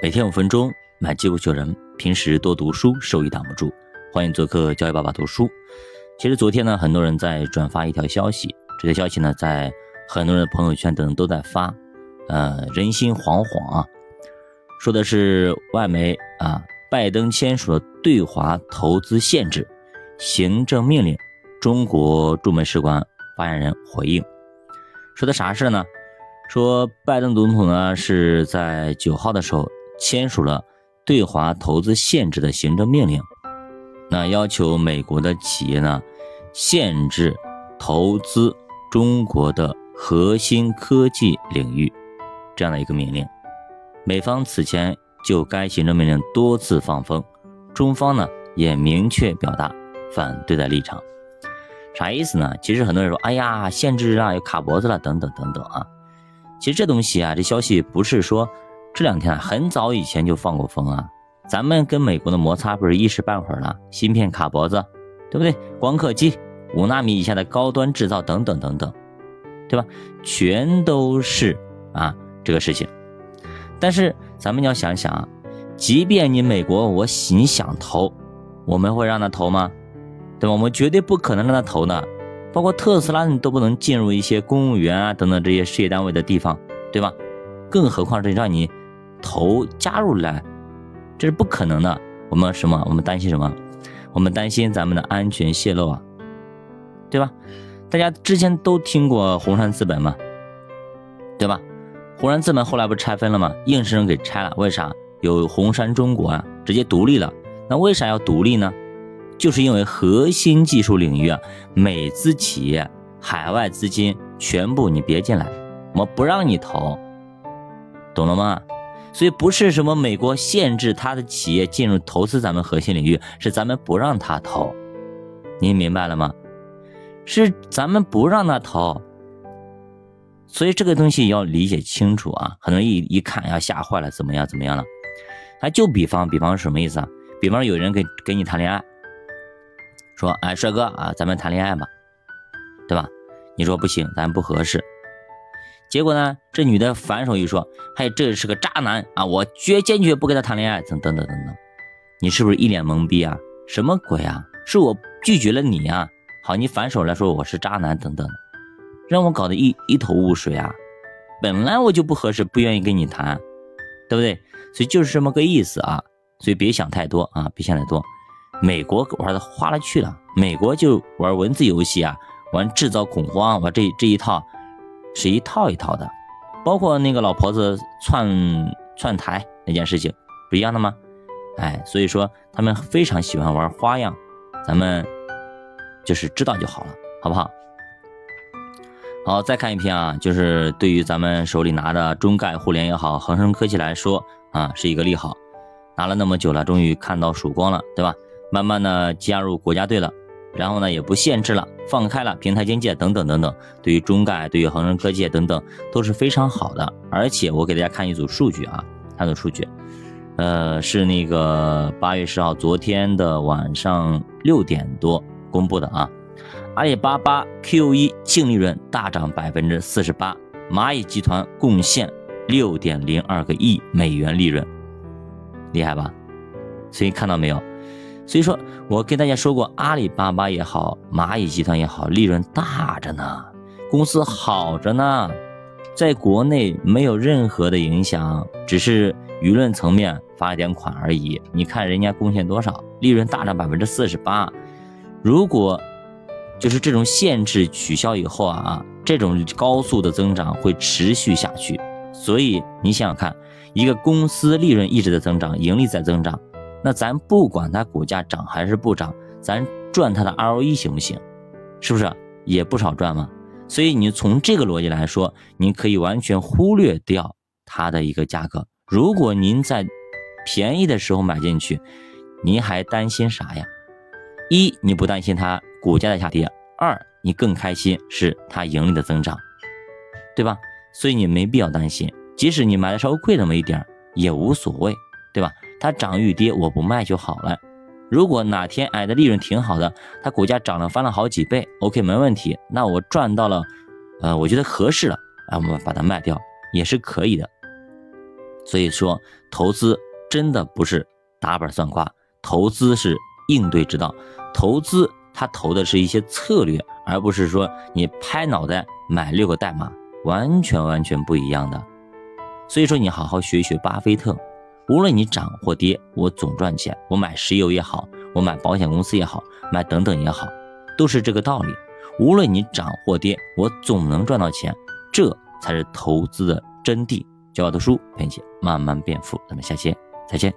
每天五分钟，买机会救人。平时多读书，收益挡不住。欢迎做客教育爸爸读书。其实昨天呢，很多人在转发一条消息，这条消息呢，在很多人的朋友圈等等都在发，呃，人心惶惶啊。说的是外媒啊，拜登签署了对华投资限制行政命令。中国驻美使馆发言人回应，说的啥事呢？说拜登总统呢是在九号的时候签署了对华投资限制的行政命令，那要求美国的企业呢限制投资中国的核心科技领域这样的一个命令。美方此前就该行政命令多次放风，中方呢也明确表达反对的立场。啥意思呢？其实很多人说，哎呀，限制啊，又卡脖子了，等等等等啊。其实这东西啊，这消息不是说这两天啊，很早以前就放过风啊。咱们跟美国的摩擦不是一时半会儿了，芯片卡脖子，对不对？光刻机五纳米以下的高端制造等等等等，对吧？全都是啊这个事情。但是咱们要想想啊，即便你美国我你想投，我们会让他投吗？对吧？我们绝对不可能让他投的。包括特斯拉，你都不能进入一些公务员啊等等这些事业单位的地方，对吧？更何况是让你投加入来，这是不可能的。我们什么？我们担心什么？我们担心咱们的安全泄露啊，对吧？大家之前都听过红杉资本嘛，对吧？红杉资本后来不拆分了吗？硬生生给拆了，为啥？有红杉中国啊，直接独立了。那为啥要独立呢？就是因为核心技术领域啊，美资企业、海外资金全部你别进来，我们不让你投，懂了吗？所以不是什么美国限制他的企业进入投资咱们核心领域，是咱们不让他投，您明白了吗？是咱们不让他投，所以这个东西要理解清楚啊！很多人一一看呀，吓坏了，怎么样怎么样了？他，就比方，比方什么意思啊？比方有人跟跟你谈恋爱。说，哎，帅哥啊，咱们谈恋爱吧，对吧？你说不行，咱不合适。结果呢，这女的反手一说，嘿，这是个渣男啊，我决坚决不跟他谈恋爱，等等等等等。你是不是一脸懵逼啊？什么鬼啊？是我拒绝了你啊？好，你反手来说我是渣男等等，让我搞得一一头雾水啊。本来我就不合适，不愿意跟你谈，对不对？所以就是这么个意思啊。所以别想太多啊，别想太多。美国玩的花了去了，美国就玩文字游戏啊，玩制造恐慌，玩这这一套是一套一套的，包括那个老婆子窜窜台那件事情，不一样的吗？哎，所以说他们非常喜欢玩花样，咱们就是知道就好了，好不好？好，再看一篇啊，就是对于咱们手里拿的中概互联也好，恒生科技来说啊，是一个利好，拿了那么久了，终于看到曙光了，对吧？慢慢的加入国家队了，然后呢也不限制了，放开了平台经济等等等等，对于中概、对于恒生科技等等都是非常好的。而且我给大家看一组数据啊，看组数据，呃，是那个八月十号昨天的晚上六点多公布的啊。阿里巴巴 Q 一净利润大涨百分之四十八，蚂蚁集团贡献六点零二个亿美元利润，厉害吧？所以看到没有？所以说，我跟大家说过，阿里巴巴也好，蚂蚁集团也好，利润大着呢，公司好着呢，在国内没有任何的影响，只是舆论层面罚了点款而已。你看人家贡献多少，利润大涨百分之四十八。如果就是这种限制取消以后啊，这种高速的增长会持续下去。所以你想想看，一个公司利润一直在增长，盈利在增长。那咱不管它股价涨还是不涨，咱赚它的 ROE 行不行？是不是也不少赚嘛？所以你从这个逻辑来说，您可以完全忽略掉它的一个价格。如果您在便宜的时候买进去，您还担心啥呀？一你不担心它股价的下跌；二你更开心是它盈利的增长，对吧？所以你没必要担心，即使你买的稍微贵那么一点也无所谓，对吧？它涨与跌，我不卖就好了。如果哪天哎的利润挺好的，它股价涨了翻了好几倍，OK 没问题。那我赚到了，呃，我觉得合适了，啊，我们把它卖掉也是可以的。所以说，投资真的不是打板算卦，投资是应对之道。投资它投的是一些策略，而不是说你拍脑袋买六个代码，完全完全不一样的。所以说，你好好学一学巴菲特，无论你涨或跌，我总赚钱。我买石油也好，我买保险公司也好，买等等也好，都是这个道理。无论你涨或跌，我总能赚到钱，这才是投资的真谛。教我读书陪你慢慢变富，咱们下期再见。